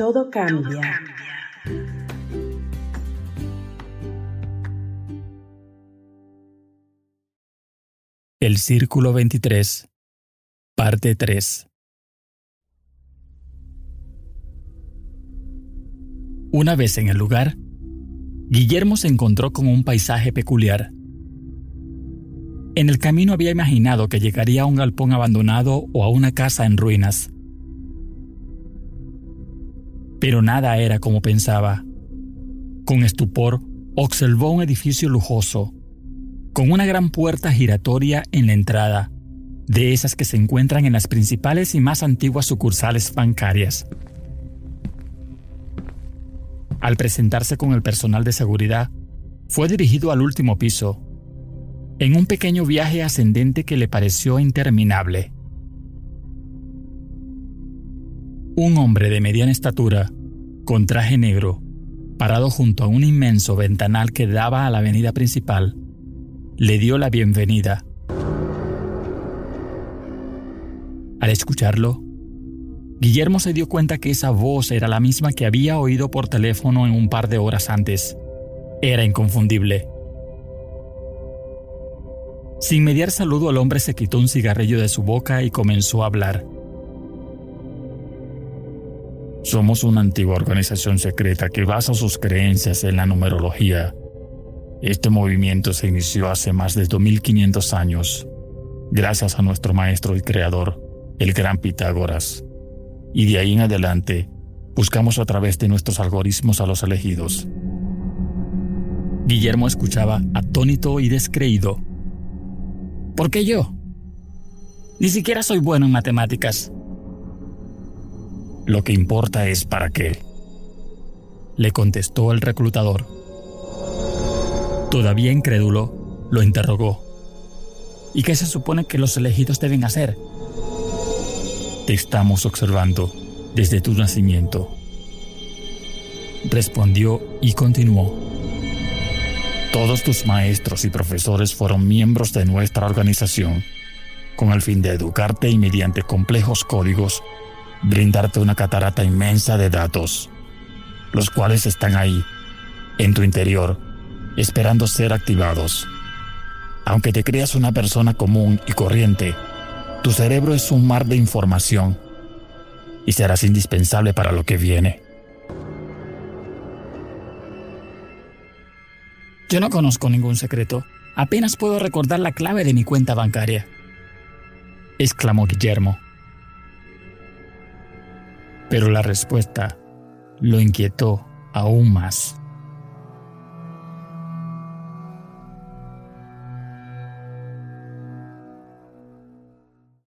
Todo cambia. El Círculo 23, parte 3. Una vez en el lugar, Guillermo se encontró con un paisaje peculiar. En el camino había imaginado que llegaría a un galpón abandonado o a una casa en ruinas. Pero nada era como pensaba. Con estupor, observó un edificio lujoso, con una gran puerta giratoria en la entrada, de esas que se encuentran en las principales y más antiguas sucursales bancarias. Al presentarse con el personal de seguridad, fue dirigido al último piso, en un pequeño viaje ascendente que le pareció interminable. Un hombre de mediana estatura, con traje negro, parado junto a un inmenso ventanal que daba a la avenida principal, le dio la bienvenida. Al escucharlo, Guillermo se dio cuenta que esa voz era la misma que había oído por teléfono en un par de horas antes. Era inconfundible. Sin mediar saludo, el hombre se quitó un cigarrillo de su boca y comenzó a hablar. Somos una antigua organización secreta que basa sus creencias en la numerología. Este movimiento se inició hace más de 2500 años, gracias a nuestro maestro y creador, el gran Pitágoras. Y de ahí en adelante, buscamos a través de nuestros algoritmos a los elegidos. Guillermo escuchaba atónito y descreído. ¿Por qué yo? Ni siquiera soy bueno en matemáticas. Lo que importa es para qué, le contestó el reclutador. Todavía incrédulo, lo interrogó. ¿Y qué se supone que los elegidos deben hacer? Te estamos observando desde tu nacimiento. Respondió y continuó. Todos tus maestros y profesores fueron miembros de nuestra organización, con el fin de educarte y mediante complejos códigos, brindarte una catarata inmensa de datos, los cuales están ahí, en tu interior, esperando ser activados. Aunque te creas una persona común y corriente, tu cerebro es un mar de información y serás indispensable para lo que viene. Yo no conozco ningún secreto. Apenas puedo recordar la clave de mi cuenta bancaria. exclamó Guillermo. Pero la respuesta lo inquietó aún más.